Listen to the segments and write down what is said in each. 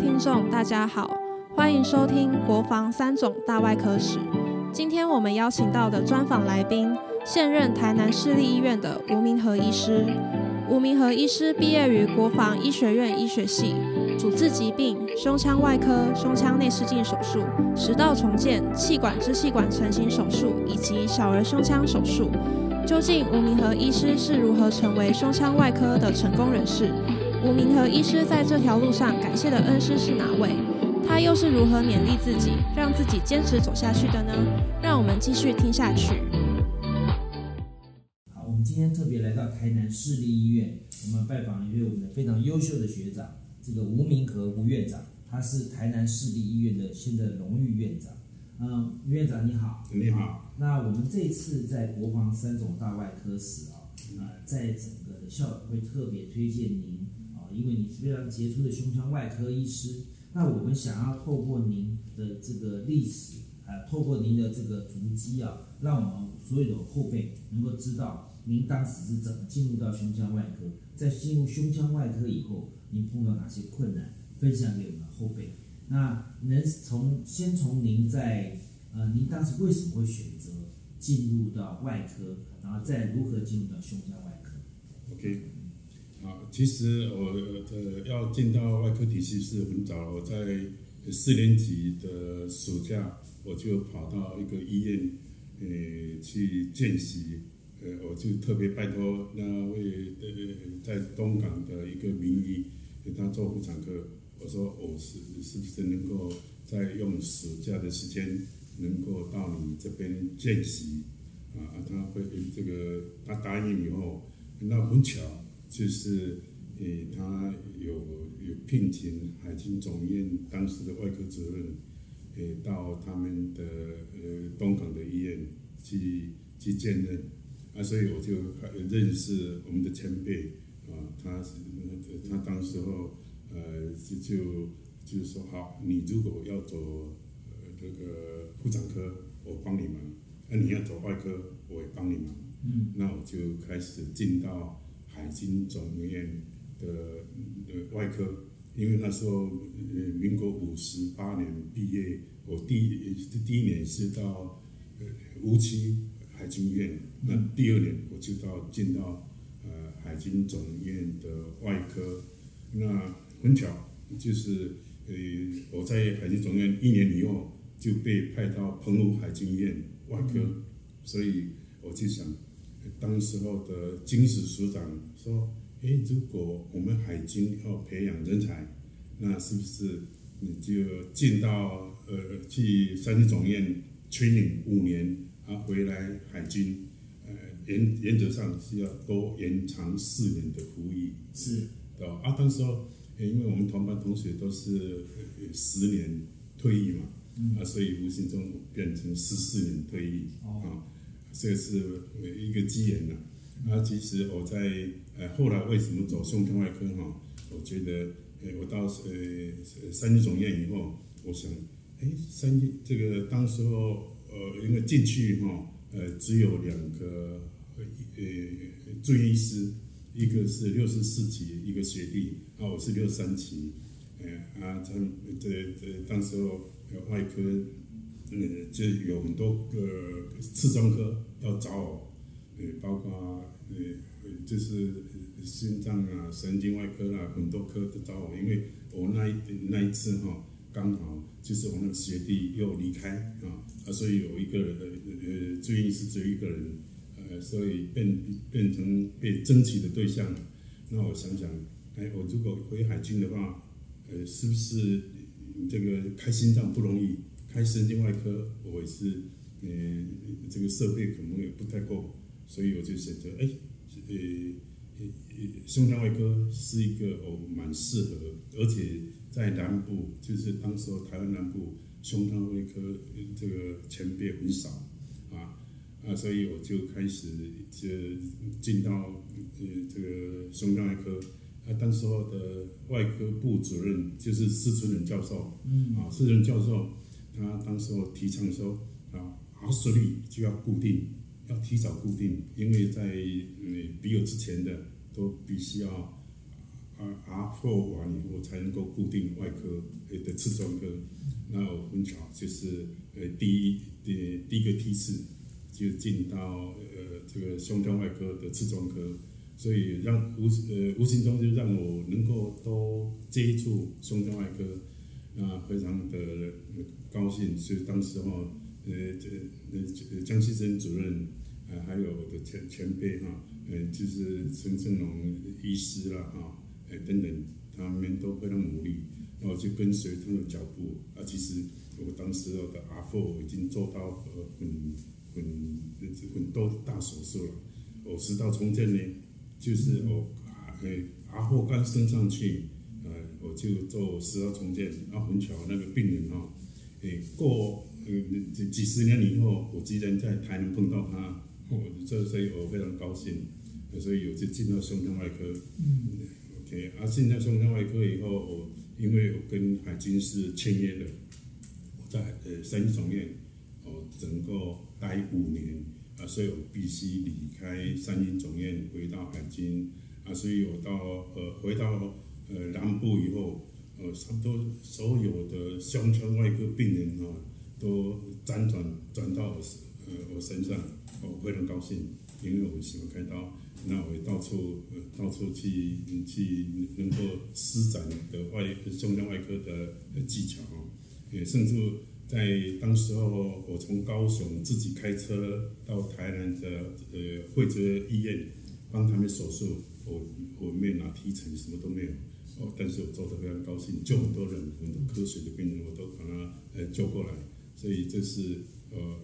听众，大家好，欢迎收听《国防三种大外科史》。今天我们邀请到的专访来宾，现任台南市立医院的吴明和医师。吴明和医师毕业于国防医学院医学系，主治疾病、胸腔外科、胸腔内视镜手术、食道重建、气管支气管成型手术以及小儿胸腔手术。究竟吴明和医师是如何成为胸腔外科的成功人士？吴明和医师在这条路上感谢的恩师是哪位？他又是如何勉励自己，让自己坚持走下去的呢？让我们继续听下去。好，我们今天特别来到台南市立医院，我们拜访一位我们的非常优秀的学长，这个吴明和吴院长，他是台南市立医院的现在荣誉院长。嗯，吴院长你好。你好。那我们这次在国防三种大外科室啊，呃，在整个的校友会特别推荐您。因为你是非常杰出的胸腔外科医师，那我们想要透过您的这个历史，呃，透过您的这个足迹啊，让我们所有的后辈能够知道您当时是怎么进入到胸腔外科，在进入胸腔外科以后，您碰到哪些困难，分享给我们后辈。那能从先从您在呃，您当时为什么会选择进入到外科，然后再如何进入到胸腔外科？OK。啊，其实我呃要进到外科体系是很早，我在四年级的暑假我就跑到一个医院，呃，去见习，呃，我就特别拜托那位呃在东港的一个名医给他做妇产科，我说我是是不是能够在用暑假的时间能够到你这边见习，啊，他会这个他答应以后，那很巧。就是，呃，他有有聘请海军总院当时的外科主任，呃，到他们的呃东港的医院去去见任，啊，所以我就认识我们的前辈，啊，他是他当时候，呃，就就就是说，好，你如果要走呃这个妇产科，我帮你忙；，那你要走外科，我也帮你忙。嗯，那我就开始进到。海军总医院的的外科，因为那时候呃民国五十八年毕业，我第一第一年是到呃无锡海军医院，那第二年我就到进到呃海军总医院的外科，那很巧就是呃我在海军总院一年以后就被派到澎湖海军医院外科，所以我就想。当时候的金史署长说：“哎，如果我们海军要培养人才，那是不是你就进到呃去三军总院 training 五年，啊回来海军，呃原原则上是要多延长四年的服役，是，对吧？啊，当时候因为我们同班同学都是十年退役嘛，啊，所以无形中变成十四年退役啊。”这是一个机缘呐，啊，其实我在呃后来为什么走胸腔外科哈？我觉得，呃，我到呃三军总院以后，我想，哎，三军这个当时候呃，因为进去哈，呃，只有两个呃住院医师，一个是六十四级一个学弟，啊，我是六三级，呃啊，他这这当时候外科。呃，就有很多个次专科要找我，呃，包括呃，就是心脏啊、神经外科啦，很多科都找我，因为我那一那一次哈，刚好就是我那个学弟又离开啊，啊，所以有一个人的呃，住院医师只有一个人，呃，所以变变成被争取的对象。那我想想，哎，我如果回海军的话，呃，是不是这个开心脏不容易？开神经外科，我也是，呃，这个设备可能也不太够，所以我就选择，哎，呃，胸腔外科是一个哦蛮适合，而且在南部，就是当时候台湾南部胸腔外科这个前辈很少，啊啊，所以我就开始就进到呃这个胸腔外科，啊，当时候的外科部主任就是施春仁教授，嗯，啊，施春仁教授。他当时候提倡说啊，阿斯率就要固定，要提早固定，因为在嗯比我之前的都必须要 R R four 完以后才能够固定外科的次专科。那我很巧，就是呃第一第第一个梯次就进到呃这个胸腔外科的次专科，所以让无呃无形中就让我能够都接触胸腔外科，啊非常的高兴。所以当时候呃这呃江西生主任啊还有我的前前辈哈，呃就是陈振龙医师啦哈，呃等等，他们都非常努力。然后就跟随他们的脚步啊，其实我当时的阿父已经做到呃很很很多大手术了。我食道重建呢，就是我呃阿父刚升上去，呃我就做食道重建。啊，很巧那个病人哈，诶过呃几几十年以后，我居然在台南碰到他，我这所以我非常高兴，所以我就进到胸腔外科。嗯，OK，啊进到胸腔外科以后我。因为我跟海军是签约的，我在呃三军总院我，整个待五年啊，所以我必须离开三军总院回到海军啊，所以我到呃回到呃南部以后，呃差不多所有的胸腔外科病人啊，都辗转转到我呃我身上，我非常高兴，因为我喜欢开刀。那我到处呃到处去去能够施展的外胸腔外科的技巧啊也甚至在当时候我从高雄自己开车到台南的呃惠泽医院帮他们手术，我我没有拿提成，什么都没有哦，但是我做的非常高兴，救很多人，很多科学的病人我都把他呃救过来，所以这是呃。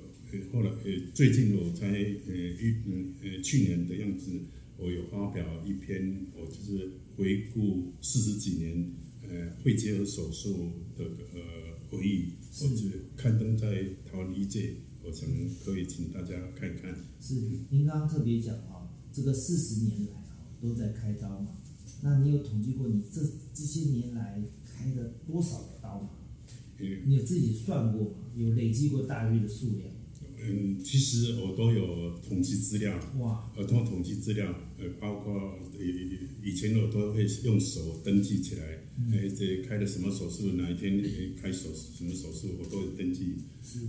后来呃，最近我才呃一嗯呃去年的样子，我有发表一篇，我就是回顾四十几年呃肺结核手术的呃回忆，我是刊登在台湾医界，我想可以请大家看一看。是，您刚刚特别讲啊，这个四十年来啊都在开刀嘛，那你有统计过你这这些年来开了多少个刀吗？你有自己算过吗？有累计过大约的数量？嗯，其实我都有统计资料，哇，呃，通过统计资料，呃，包括以以前我都会用手登记起来，哎，这开了什么手术，哪一天开手什么手术，我都有登记。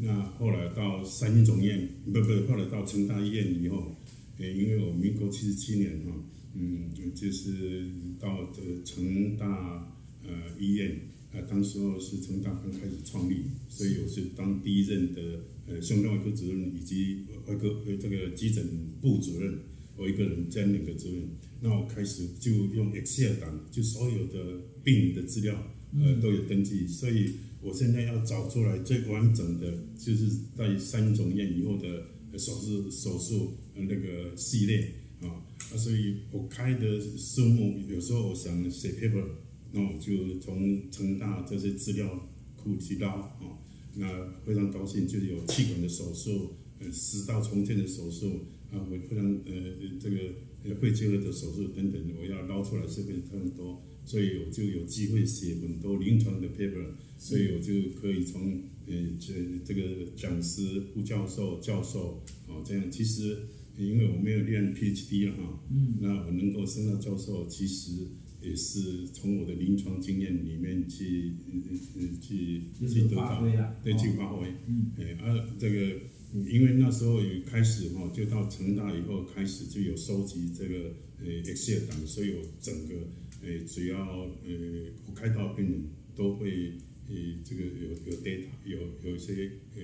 那后来到三军总院，不不，后来到成大医院以后，呃，因为我民国七十七年哈，嗯，就是到这成大呃医院，啊，当时候是成大刚开始创立，所以我是当第一任的。呃，胸腔外科主任以及外科呃这个急诊部主任，我一个人兼两个主任。那我开始就用 Excel 档，就所有的病的资料呃都有登记。所以我现在要找出来最完整的，就是在三种院以后的手术手术那个系列啊。啊，所以我开的数目有时候我想写 paper，那我就从成大这些资料库提到啊。那非常高兴，就是有气管的手术，呃，食道重建的手术，啊，我非常呃这个呃肺结核的手术等等，我要捞出来是非常多，所以我就有机会写很多临床的 paper，所以我就可以从呃这这个讲师、副教授、教授，哦这样，其实因为我没有练 PhD 了哈，嗯，那我能够升到教授，其实。也是从我的临床经验里面去，嗯嗯去去得到，对，去发挥。嗯，哎，啊这个，因为那时候也开始哈，就到成大以后开始就有收集这个呃 Excel 档，所以我整个呃只要呃我开刀病人都会呃这个有有 data，有有一些呃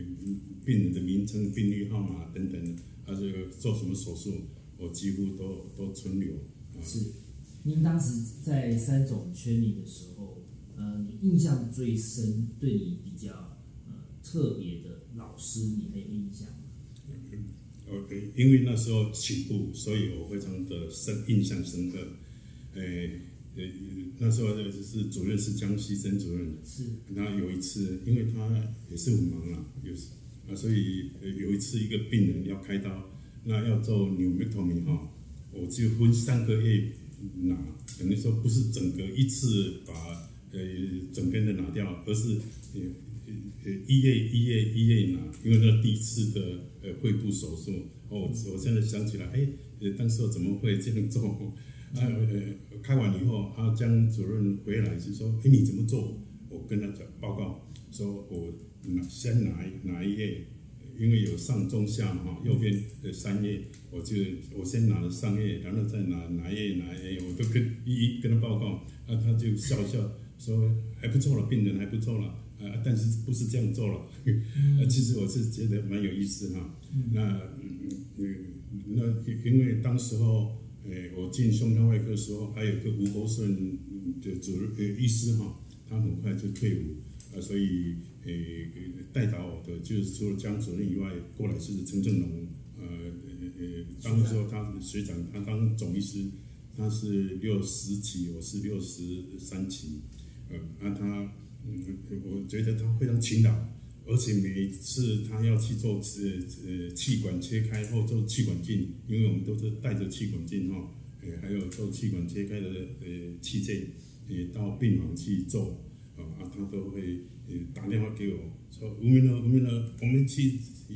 病人的名称、病历号码等等，啊这个做什么手术，我几乎都都存留。是。您当时在三种圈里的时候，呃，你印象最深、对你比较呃特别的老师，你还有印象吗？OK，因为那时候起步，所以我非常的深印象深刻。诶，呃，那时候就是主任是江西曾主任，是。那有一次，因为他也是很忙啊，有啊，所以有一次一个病人要开刀，那要做 n e u m e c t o m y 哈，我就分三个月。拿等于说不是整个一次把呃整根的拿掉，而是呃呃呃一月一月一月拿，因为那第一次的呃肺部手术哦，我现在想起来，哎，当时怎么会这样做？啊呃，开完以后，啊江主任回来就说，哎你怎么做？我跟他讲报告，说我拿先拿拿一页，因为有上中下嘛哈，右边的三页，我就我先拿了上页，然后再拿哪页哪页，我都跟一一跟他报告，啊他就笑笑说还不错了，病人还不错了，啊但是不是这样做了，啊其实我是觉得蛮有意思哈，那嗯嗯那因为当时候。诶，我进胸腔外科的时候，还有个吴国顺的主任呃医师哈，他很快就退伍，啊，所以诶带导我的就是除了江主任以外，过来是陈振龙，呃呃，当时候他学长，他当总医师，他是六十期，我是六十三级，呃，那他嗯，我觉得他非常勤劳，而且每次他要去做呃呃气管切开或做气管镜，因为我们都是带着气管镜哈，呃还有做气管切开的呃器械，呃到病房去做，啊他都会呃打电话给我说吴明呢吴明呢，我们去呃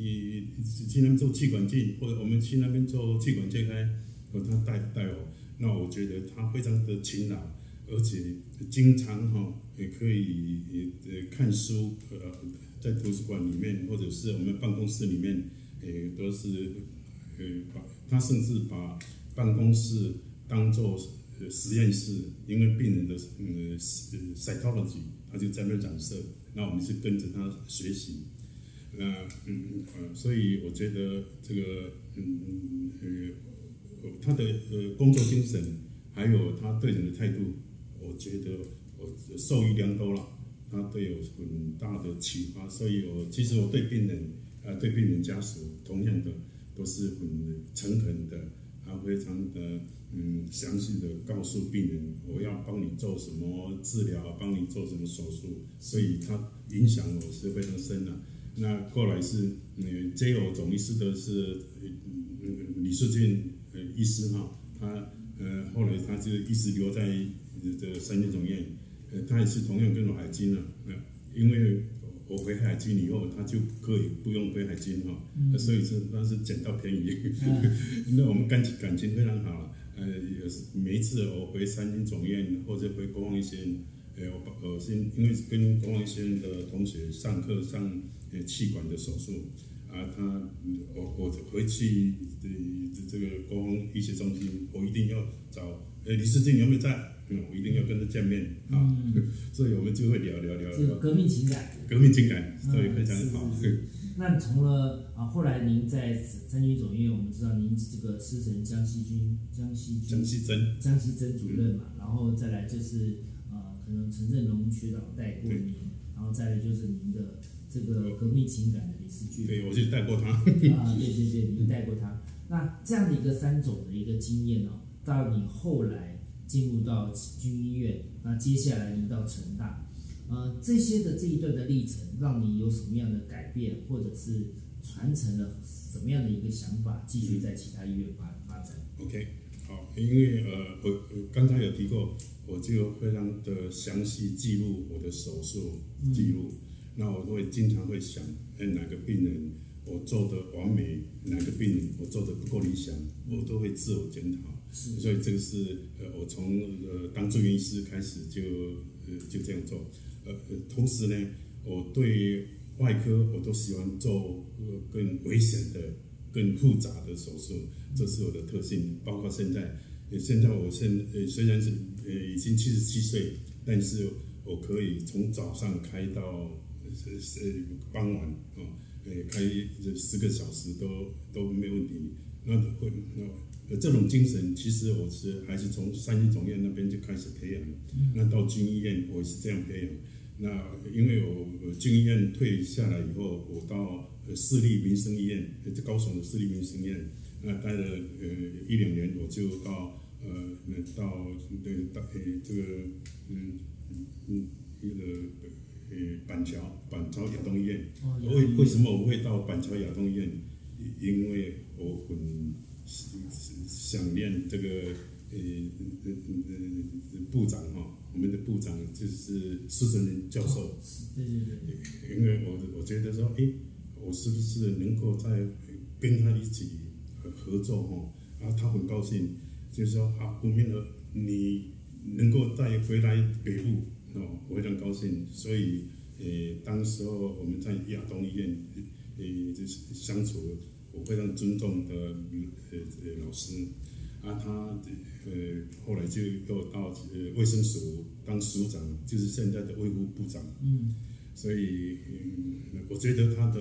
去那边做气管镜，或者我们去那边做气管切开，和他带带我，那我觉得他非常的勤劳，而且经常哈也可以呃看书呃。在图书馆里面，或者是我们办公室里面，呃，都是，呃，把他甚至把办公室当做实验室，因为病人的嗯呃 psychology，他就在那展示，那我们是跟着他学习，那嗯呃，所以我觉得这个嗯呃，他的呃工作精神，还有他对人的态度，我觉得我受益良多了。他都有很大的启发，所以我其实我对病人啊，对病人家属同样的都是很诚恳的，他非常的嗯详细的告诉病人我要帮你做什么治疗，帮你做什么手术，所以他影响我是非常深的。那后来是嗯接我总医师的是嗯李世俊呃医师哈，他呃后来他就一直留在这三军总院。呃，他也是同样跟我海军啊，呃，因为我回海军以后，他就可以不用回海军哈，所以说那是捡到便宜。那我们感情感情非常好，呃，也是每一次我回三军总院或者回国防医学院，呃，我我先因为跟国防医学院的同学上课上呃气管的手术，啊，他我我回去的这个国防医学中心，我一定要找呃李世进有没有在？嗯，我一定要跟他见面啊，所以我们就会聊聊聊。这个革命情感。革命情感，所以非常好。那从了啊，后来您在三军总院，我们知道您这个师承江西军、江西军、江西曾、江西曾主任嘛，然后再来就是呃，可能陈振龙学长带过您，然后再来就是您的这个革命情感的李世俊。对，我就带过他。啊，对对对，您带过他。那这样的一个三种的一个经验呢，到你后来。进入到军医院，那接下来移到成大，呃，这些的这一段的历程，让你有什么样的改变，或者是传承了什么样的一个想法，继续在其他医院发发展？OK，好，因为呃，我刚才有提过，我就非常的详细记录我的手术记录，那我会经常会想，哎，哪个病人我做的完美，哪个病人我做的不够理想，我都会自我检讨。所以这个是呃，我从呃当住院医师开始就呃就这样做，呃呃，同时呢，我对外科我都喜欢做呃更危险的、更复杂的手术，这是我的特性。包括现在，呃现在我现呃虽然是呃已经七十七岁，但是我可以从早上开到呃呃傍晚啊，呃开这十个小时都都没问题。那会那。呃，这种精神其实我是还是从三军总院那边就开始培养，那到军医院我也是这样培养。那因为我军医院退下来以后，我到私立民生医院，就高雄的私立民生医院，那待了呃一两年，我就到呃那到对到呃这个嗯嗯那个呃板桥板桥亚东医院。为为什么我会到板桥亚东医院？因为我很。想念这个呃呃呃部长哈，我们的部长就是施正林教授。对对对。因为我我觉得说，哎，我是不是能够在跟他一起合作哈？然后他很高兴，就是说啊，吴明和你能够再回来北部哦，我非常高兴。所以，呃，当时候我们在亚东医院，呃，就是相处，我非常尊重的呃呃老师啊，他呃后来就又到呃卫生署当署长，就是现在的卫护部长。嗯，所以，嗯，我觉得他的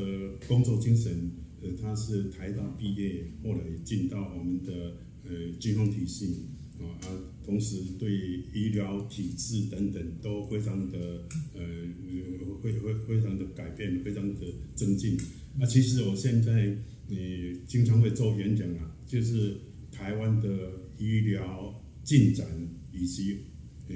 工作精神，呃，他是台大毕业，后来进到我们的呃军方体系啊，啊，同时对医疗体制等等都非常的呃，会会非常的改变，非常的增进。那其实我现在你经常会做演讲啊，就是台湾的医疗进展以及呃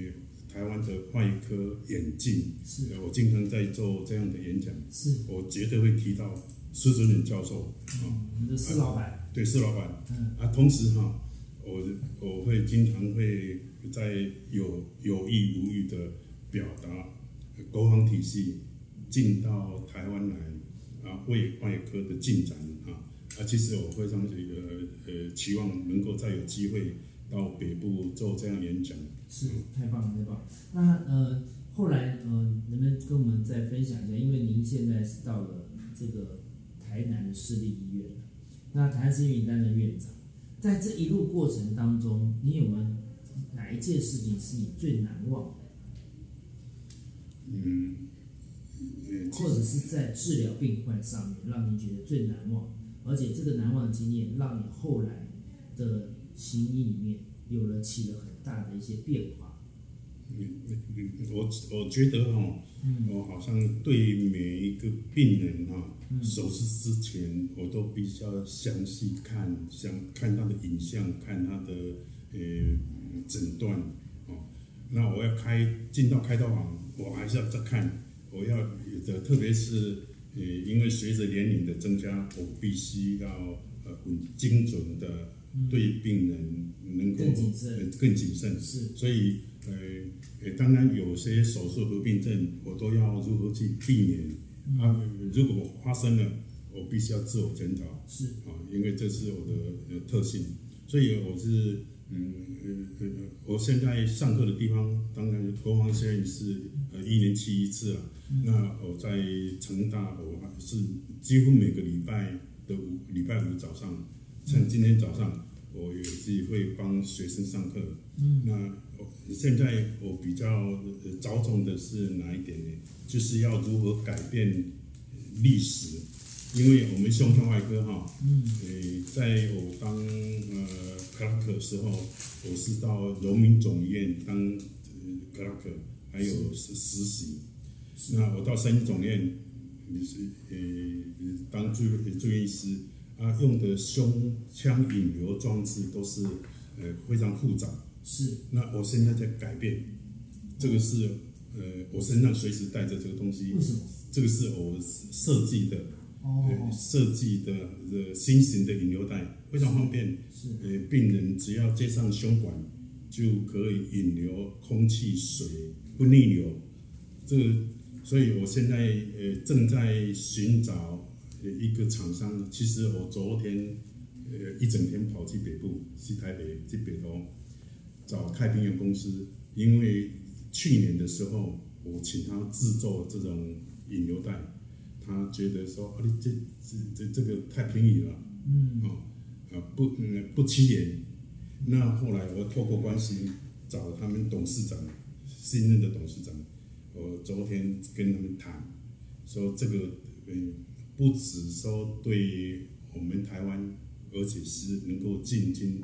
台湾的外科眼镜。是。呃我经常在做这样的演讲，是，我绝对会提到施准忍教授啊，我们的施老板，对施老板。嗯。啊，同时哈，我我会经常会在有有意无意的表达呃国防体系进到台湾来啊，胃外科的进展啊啊，其实我非常这个呃期望能够再有机会到北部做这样演讲。是太棒了，太棒了。那呃，后来呃，能不能跟我们再分享一下？因为您现在是到了这个台南的市立医院，那台南市医院担任院长，在这一路过程当中，你有没有哪一件事情是你最难忘的，嗯，呃或者是在治疗病患上面让你觉得最难忘，而且这个难忘的经验让你后来的行医里面有了起了很大的一些变化。嗯，嗯我我觉得哈、嗯我好像对每一个病人哈、嗯手术之前，我都比较详细看，想看他的影像，看他的呃诊断哦。那我要开进到开刀房，我还是要再看，我要的，特别是呃，因为随着年龄的增加，我必须要呃很精准的对病人能够更谨慎呃更谨慎。是所以呃，呃，当然有些手术合并症，我都要如何去避免啊？如果发生了，我必须要自我检讨是啊，因为这是我的呃特性，所以我是嗯呃呃，我现在上课的地方，当然国防学院是呃一年去一次啊。那我在成大，我还是几乎每个礼拜的五礼拜五早上，像今天早上，我也是会帮学生上课。嗯那我现在我比较呃着重的是哪一点呢？就是要如何改变历史，因为我们胸腔外科哈，嗯诶，在我当呃克拉克的时候，我是到荣民总医院当呃克拉克，还有实实习。那我到三总院，你是呃当住住院医师啊，用的胸腔引流装置都是呃非常复杂。是那我现在在改变，这个是呃我身上随时带着这个东西为，什么？这个是我设计的，哦呃，设计的呃新型的引流带，非常方便。是呃，病人只要接上胸管，就可以引流空气、水，不逆流。这个，所以我现在呃正在寻找呃一个厂商。其实我昨天呃一整天跑去北部，去台北，去北投找太平洋公司，因为去年的时候我请他制作这种引流带，他觉得说啊，你这这这这个太便宜了。嗯哦，啊不嗯不起眼。那后来我透过关系找他们董事长，新任的董事长，我昨天跟他们谈，说这个嗯不只说对我们台湾，而且是能够进军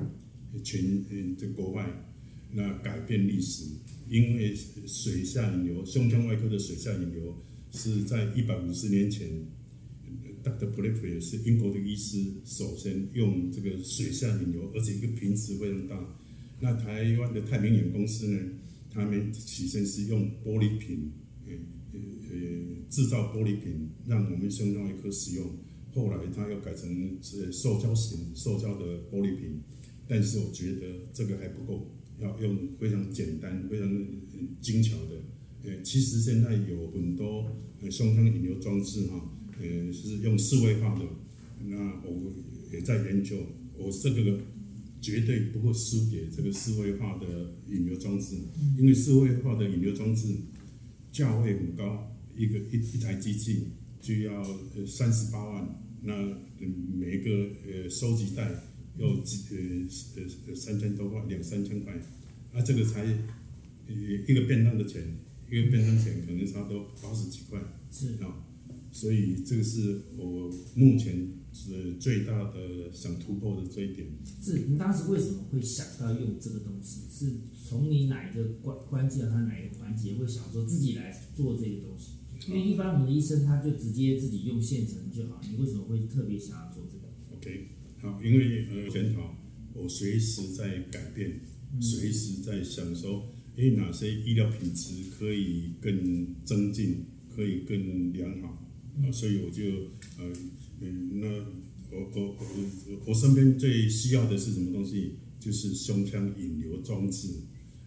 全嗯这国外，那改变历史，因为水下引流，胸腔外科的水下引流是在一百五十年前。Dr. p l e f e r 是英国的医师，首先用这个水下引流，而且一个瓶子非常大。那台湾的太平洋公司呢，他们起先是用玻璃瓶，呃呃呃制造玻璃瓶，让我们胸腔外科使用。后来他又改成是塑胶型、塑胶的玻璃瓶，但是我觉得这个还不够，要用非常简单、非常精巧的。呃，其实现在有很多呃胸腔引流装置哈。呃，是用四位化的，那我也在研究。我这个绝对不会输给这个智慧化的引流装置，因为智慧化的引流装置价位很高，一个一一台机器就要呃三十八万，那每一个呃收集袋要几呃呃三千多块，两三千块，啊这个才呃一个便当的钱，一个便当钱可能差不多八十几块。是。啊，所以这个是我目前是最大的想突破的这一点。是，你当时为什么会想到用这个东西？是从你哪一个关关键，还是哪一个环节会想说自己来做这个东西？因为一般我们的医生他就直接自己用现成就好，你为什么会特别想要做这个？OK，好，因为呃检讨，我随时在改变，随时在想说，诶，哪些医疗品质可以更增进，可以更良好啊，所以我就呃嗯，那我我我我身边最需要的是什么东西？就是胸腔引流装置。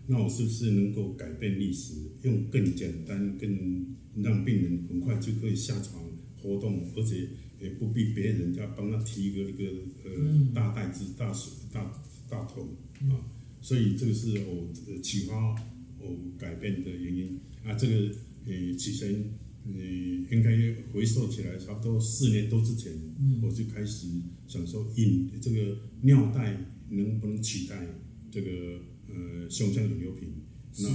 那我是不是能够改变历史，用更简单、更让病人很快就可以下床活动，而且也不必别人家帮他提一个一个呃大袋子、大水、大大桶啊，所以这个是我呃启发我改变的原因啊。这个呃起前呃应该回溯起来，差不多四年多之前，我就开始想说引这个尿袋能不能取代这个呃胸腔引流瓶。那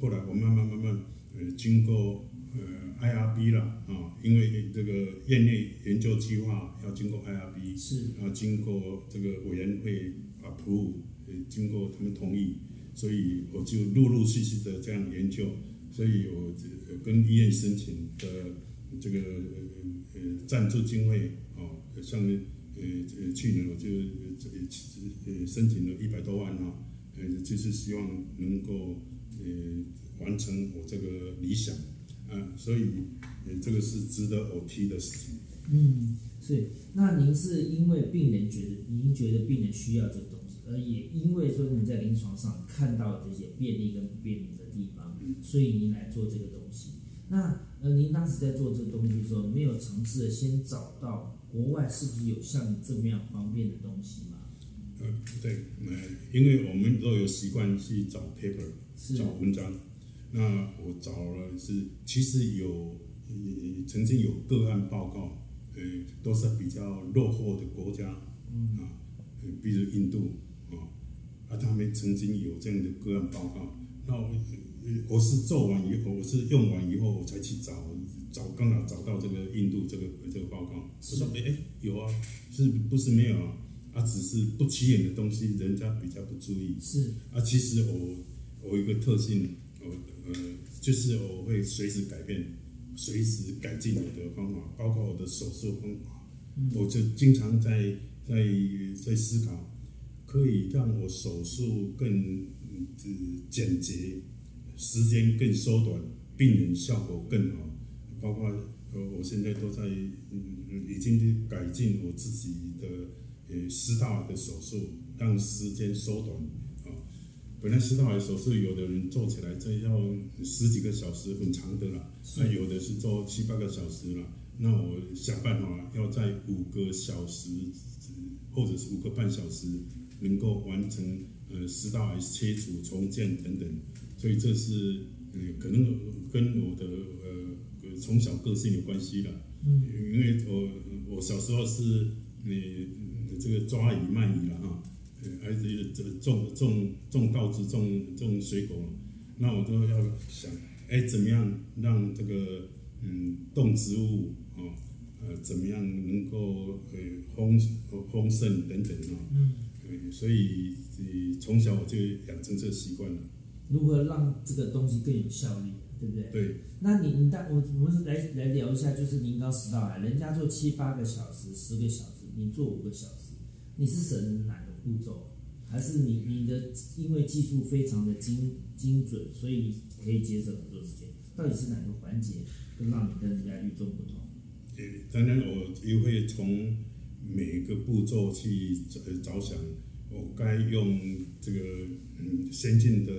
后来我慢慢慢慢呃经过呃 IRB 了啊，因为这个院内研究计划要经过 IRB，是。然后经过这个委员会 approve，呃经过他们同意，所以我就陆陆续续的这样研究，所以我这跟医院申请的这个呃呃赞助经费哦，像呃呃去年我就呃呃申请了一百多万哈、呃就是希望能够呃完成我这个理想啊，所以呃这个是值得我提的事情。嗯，是。那您是因为病人觉得您觉得病人需要这个东西，而也因为说你在临床上看到这些便利跟不便利的地方，所以您来做这个东西。那呃，您当时在做这个东西的时候，没有尝试的先找到国外是不是有像你这么样方便的东西吗？呃，对，呃，因为我们都有习惯去找 paper，是找文章。那我找了是，其实有呃曾经有个案报告，呃，都是比较落后的国家，啊，呃比如印度啊，啊，他们曾经有这样的个案报告。那我呃我是做完以后，我是用完以后，我才去找找，刚好找到这个印度这个这个报告。我说，哎、哎，有啊，是不是没有啊？啊，只是不起眼的东西，人家比较不注意。是啊，其实我我有一个特性，我呃，就是我会随时改变，随时改进我的方法，包括我的手术方法，我就经常在在在思考，可以让我手术更呃简洁，时间更缩短，病人效果更好，包括呃我现在都在嗯嗯已经改进我自己的呃食道癌的手术，让时间缩短啊。本来食道癌手术，有的人做起来这要十几个小时，很长的啦。那、有的是做七八个小时啦。那我想办法要在五个小时，或者是五个半小时，能够完成呃食道癌切除、重建等等。所以这是呃可能跟我的呃从小个性有关系了。嗯，因为我我小时候是呃这个抓鱼卖鱼了哈。呃，还是这种种种稻子、种种水果，那我都要想，哎，怎么样让这个嗯动植物哦，呃，怎么样能够呃丰丰盛等等啊？嗯，呃，所以呃从小我就养成这个习惯了。如何让这个东西更有效率，对不对？对，那你你当我我们来来聊一下，就是您刚食道癌，人家做七八个小时、十个小时，你做五个小时，你是省哪个步骤？还是你你的因为技术非常的精精准，所以可以节省很多时间？到底是哪个环节更让你跟人家与众不同？呃，当然我也会从每个步骤去着着想，我该用这个嗯先进的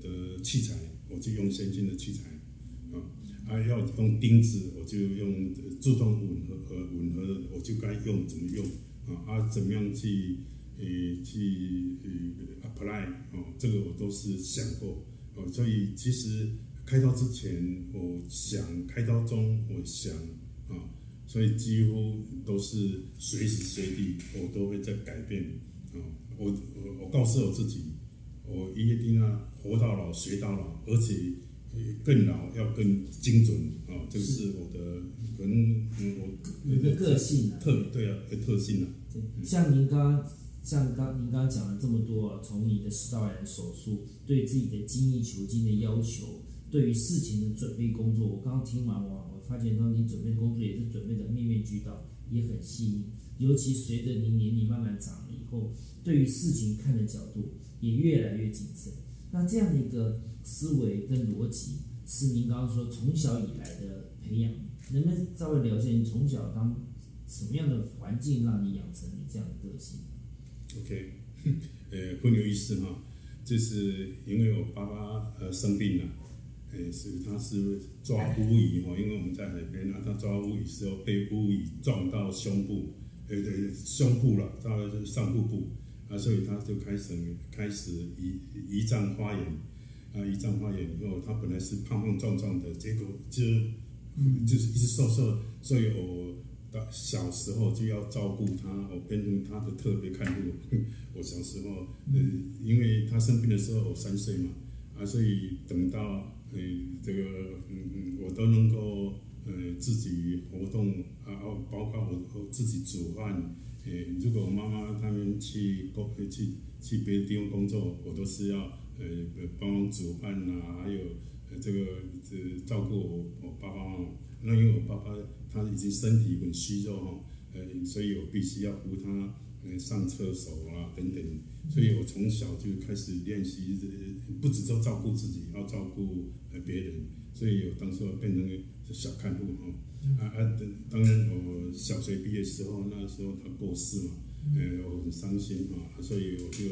的器材，我就用先进的器材啊，啊要用钉子，我就用自动吻合和吻合，我就该用怎么用啊啊怎么样去呃去呃 apply 哦，这个我都是想过哦，所以其实开刀之前，我想开刀中，我想啊，所以几乎都是随时随地我都会在改变啊，我我我告诉我自己，我一定要活到老学到老，而且更老要更精准啊，这个是我的可能我一个个性啊，特对啊，特性啊。对，像您刚刚像刚您刚刚讲了这么多，从你的食道癌手术，对自己的精益求精的要求，对于事情的准备工作，我刚刚听完我，我发现到你准备的工作也是准备的面面俱到，也很细腻。尤其随着您年龄慢慢长后，对于事情看的角度也越来越谨慎。那这样的一个思维跟逻辑，是您刚刚说从小以来的培养，能不能稍微了解你从小当什么样的环境让你养成你这样的个性？OK，呃，很有意思哈，就是因为我爸爸呃生病了，呃，是他是抓乌蚁哈，因为我们在海边啊，他抓乌蚁时候被乌蚁撞到胸部，呃对，胸部了，到上腹部啊，所以他就开始开始胰胰脏发炎啊，胰脏发炎以后，他本来是胖胖壮壮的，结果就就是一直瘦瘦，所以我到。小时候就要照顾他，我变成他的特别看护。我小时候，呃，因为他生病的时候我三岁嘛，啊，所以等到呃这个嗯嗯，我都能够呃自己活动啊，包括我我自己煮饭。呃，如果妈妈他们去工去去别的地方工作，我都是要呃帮忙煮饭啊，还有这个呃照顾我我爸爸妈妈。那因为我爸爸。他已经身体很虚弱哈，呃，所以我必须要扶他，呃，上厕所啊等等，所以我从小就开始练习，不只说照顾自己，要照顾呃别人，所以我当时变成小看护哈，啊啊，当然我小学毕业时候，那时候他过世嘛，呃，我很伤心啊，所以我就，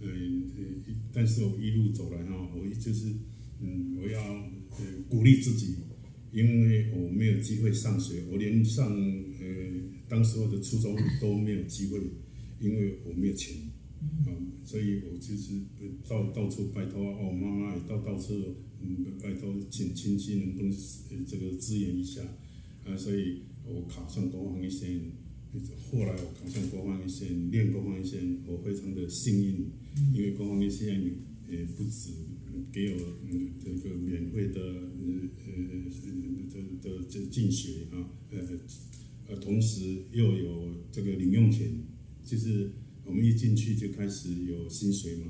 呃呃，但是我一路走来哈，我就是，嗯，我要呃鼓励自己。因为我没有机会上学，我连上呃当时候的初中都没有机会，因为我没有钱，啊，所以我就是到到处拜托哦，妈妈也到到处嗯拜托请亲戚能不能这个支援一下，啊，所以我考上国防一线，后来我考上国防一线，练国防一线，我非常的幸运，因为国防一线也不止。给我嗯这个免费的呃呃的的这进学啊呃呃同时又有这个零用钱，就是我们一进去就开始有薪水嘛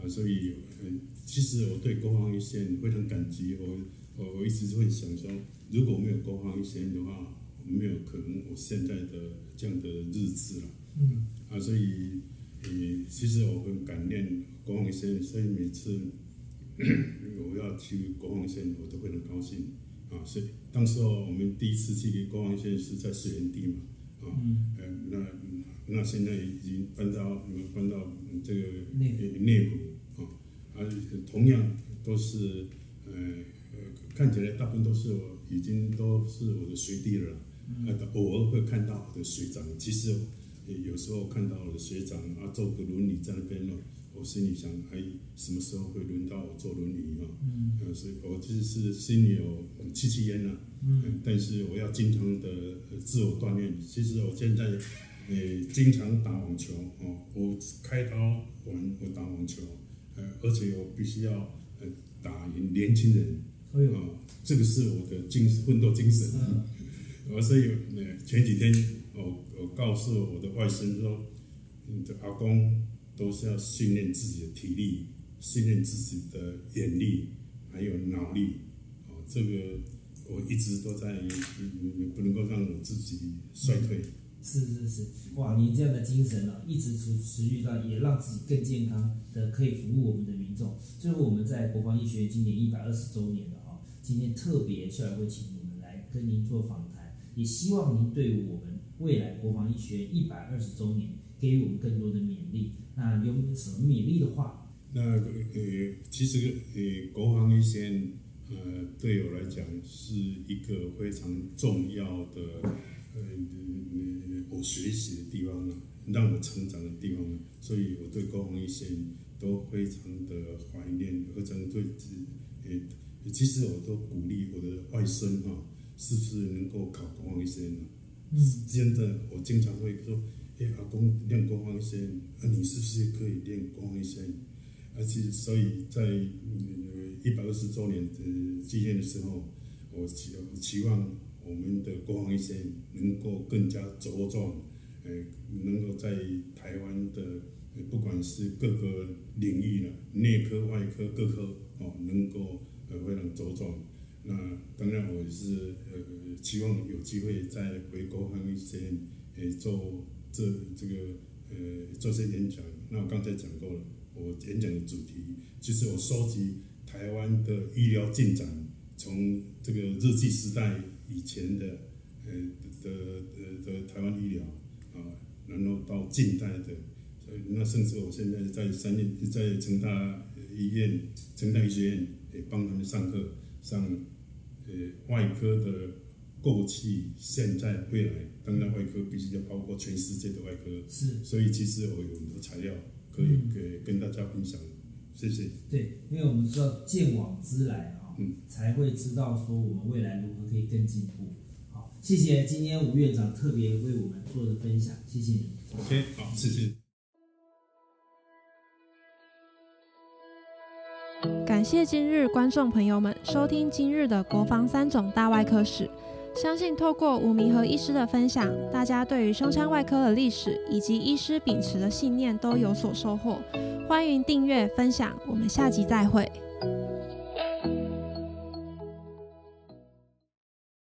啊所以呃其实我对国防一线非常感激我我我一直会想说如果没有国防一线的话没有可能我现在的这样的日子了嗯啊所以呃其实我很感念国防一线所以每次。我要去国防线，我都会很高兴啊！所以当时候我们第一次去国防线是在水源地嘛，啊，呃，那那现在已经搬到搬到这个内内湖啊，啊，同样都是呃呃，看起来大部分都是我已经都是我的学弟了，啊，偶尔会看到我的学长，其实有时候看到我的学长啊，坐个轮椅在那边了。我心里想，哎，什么时候会轮到我坐轮椅啊？嗯，所以我其实是心里有戚戚焉呐。嗯，但是我要经常的自我锻炼。其实我现在，呃，经常打网球哦。我开刀完，我打网球，呃，而且我必须要呃打赢年轻人。哎哦，这个是我的精奋斗精神。嗯，我所以呃前几天我我告诉我的外甥说，你的阿公。都是要训练自己的体力，训练自己的眼力，还有脑力。哦，这个我一直都在，嗯不能够让我自己衰退。是是是，哇！你这样的精神啊，一直持持续到也让自己更健康的，可以服务我们的民众。最后，我们在国防医学今年一百二十周年了啊，今天特别校友会请你们来跟您做访谈，也希望您对我们未来国防医学院一百二十周年给予我们更多的勉励。那有什么勉励的话？那呃，其实呃，国防医学呃，对我来讲是一个非常重要的呃，我学习的地方啊。让我成长的地方，所以我对国防医学都非常的怀念，非常对呃，其实我都鼓励我的外孙哈，是不是能够考国防医学呢？嗯，真的，我经常会说，哎，阿公练国防医学，啊，你是不是可以练国防医学？而且，所以在一百二十周年的纪念的时候，我期期望我们的国防医生能够更加茁壮，呃，能够在台湾的不管是各个领域呢，内科、外科各科哦，能够呃非常茁壮。那当然，我也是呃期望有机会再回国防医生呃做这这个呃做些演讲。那我刚才讲过了。我演讲的主题就是我收集台湾的医疗进展，从这个日记时代以前的呃的的的台湾医疗啊，然后到近代的，那甚至我现在在三院在成大医院、成大医学院也帮他们上课，上呃外科的过去、现在、未来，当然外科必须要包括全世界的外科，是，所以其实我有很多材料。可以给跟大家分享，谢谢。对，因为我们知道见往知来啊，嗯，才会知道说我们未来如何可以更进步。好，谢谢今天吴院长特别为我们做的分享，谢谢你。OK，好，谢谢。感谢今日观众朋友们收听今日的国防三种大外科史。相信透过吴明和医师的分享，大家对于胸腔外科的历史以及医师秉持的信念都有所收获。欢迎订阅分享，我们下集再会。